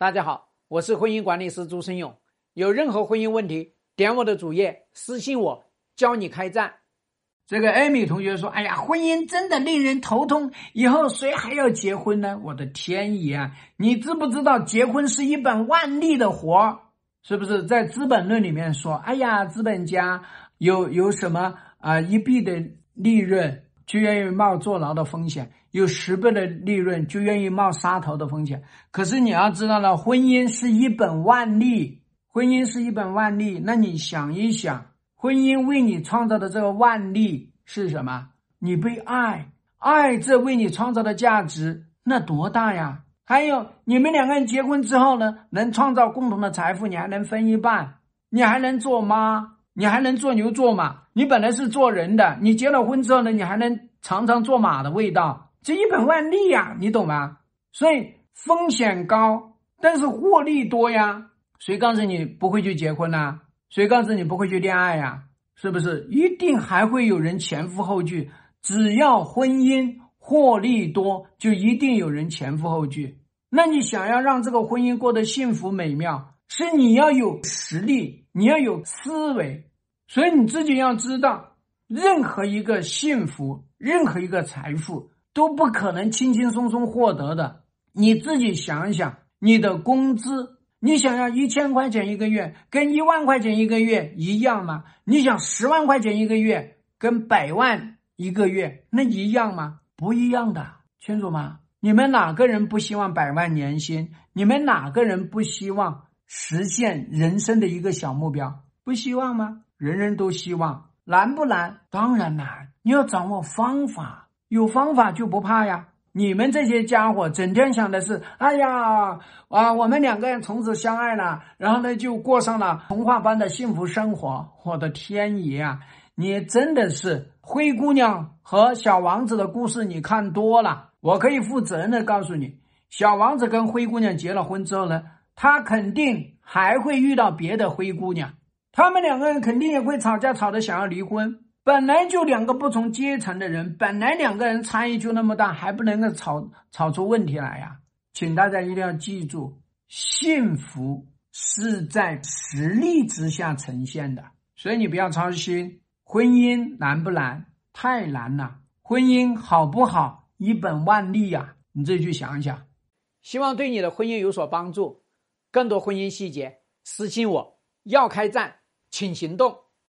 大家好，我是婚姻管理师朱生勇。有任何婚姻问题，点我的主页私信我，教你开战。这个艾米同学说：“哎呀，婚姻真的令人头痛，以后谁还要结婚呢？”我的天爷啊！你知不知道结婚是一本万利的活？是不是在《资本论》里面说：“哎呀，资本家有有什么啊一币的利润？”就愿意冒坐牢的风险，有十倍的利润就愿意冒杀头的风险。可是你要知道了，婚姻是一本万利，婚姻是一本万利。那你想一想，婚姻为你创造的这个万利是什么？你被爱，爱这为你创造的价值那多大呀？还有你们两个人结婚之后呢，能创造共同的财富，你还能分一半，你还能做妈。你还能做牛做马？你本来是做人的，你结了婚之后呢？你还能尝尝做马的味道？这一本万利呀，你懂吗？所以风险高，但是获利多呀。谁告诉你不会去结婚呢？谁告诉你不会去恋爱呀？是不是？一定还会有人前赴后继。只要婚姻获利多，就一定有人前赴后继。那你想要让这个婚姻过得幸福美妙，是你要有实力，你要有思维。所以你自己要知道，任何一个幸福，任何一个财富都不可能轻轻松松获得的。你自己想想，你的工资，你想要一千块钱一个月，跟一万块钱一个月一样吗？你想十万块钱一个月，跟百万一个月那一样吗？不一样的，清楚吗？你们哪个人不希望百万年薪？你们哪个人不希望实现人生的一个小目标？不希望吗？人人都希望难不难？当然难。你要掌握方法，有方法就不怕呀。你们这些家伙整天想的是：哎呀啊，我们两个人从此相爱了，然后呢就过上了童话般的幸福生活。我的天爷啊！你真的是灰姑娘和小王子的故事，你看多了。我可以负责任的告诉你，小王子跟灰姑娘结了婚之后呢，他肯定还会遇到别的灰姑娘。他们两个人肯定也会吵架，吵得想要离婚。本来就两个不同阶层的人，本来两个人差异就那么大，还不能够吵吵出问题来呀？请大家一定要记住，幸福是在实力之下呈现的。所以你不要操心，婚姻难不难？太难了。婚姻好不好？一本万利呀！你自己去想一想。希望对你的婚姻有所帮助。更多婚姻细节，私信我。要开战。请行动。